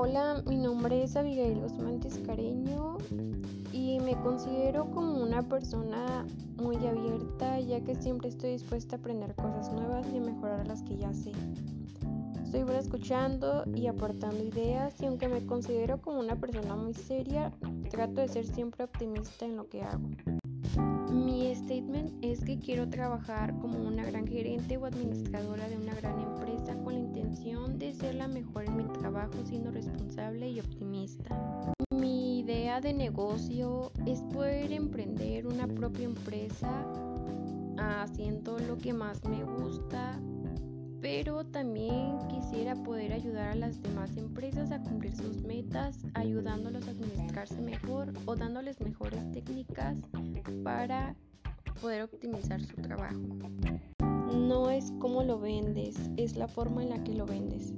Hola, mi nombre es Abigail Guzmán Tiscareño y me considero como una persona muy abierta ya que siempre estoy dispuesta a aprender cosas nuevas y a mejorar las que ya sé. Estoy buena escuchando y aportando ideas y aunque me considero como una persona muy seria, trato de ser siempre optimista en lo que hago. Mi statement es que quiero trabajar como una gran gerente o administradora de una gran empresa con la intención de ser la mejor en mi trabajo siendo y optimista. Mi idea de negocio es poder emprender una propia empresa haciendo lo que más me gusta, pero también quisiera poder ayudar a las demás empresas a cumplir sus metas, ayudándolos a administrarse mejor o dándoles mejores técnicas para poder optimizar su trabajo. No es cómo lo vendes, es la forma en la que lo vendes.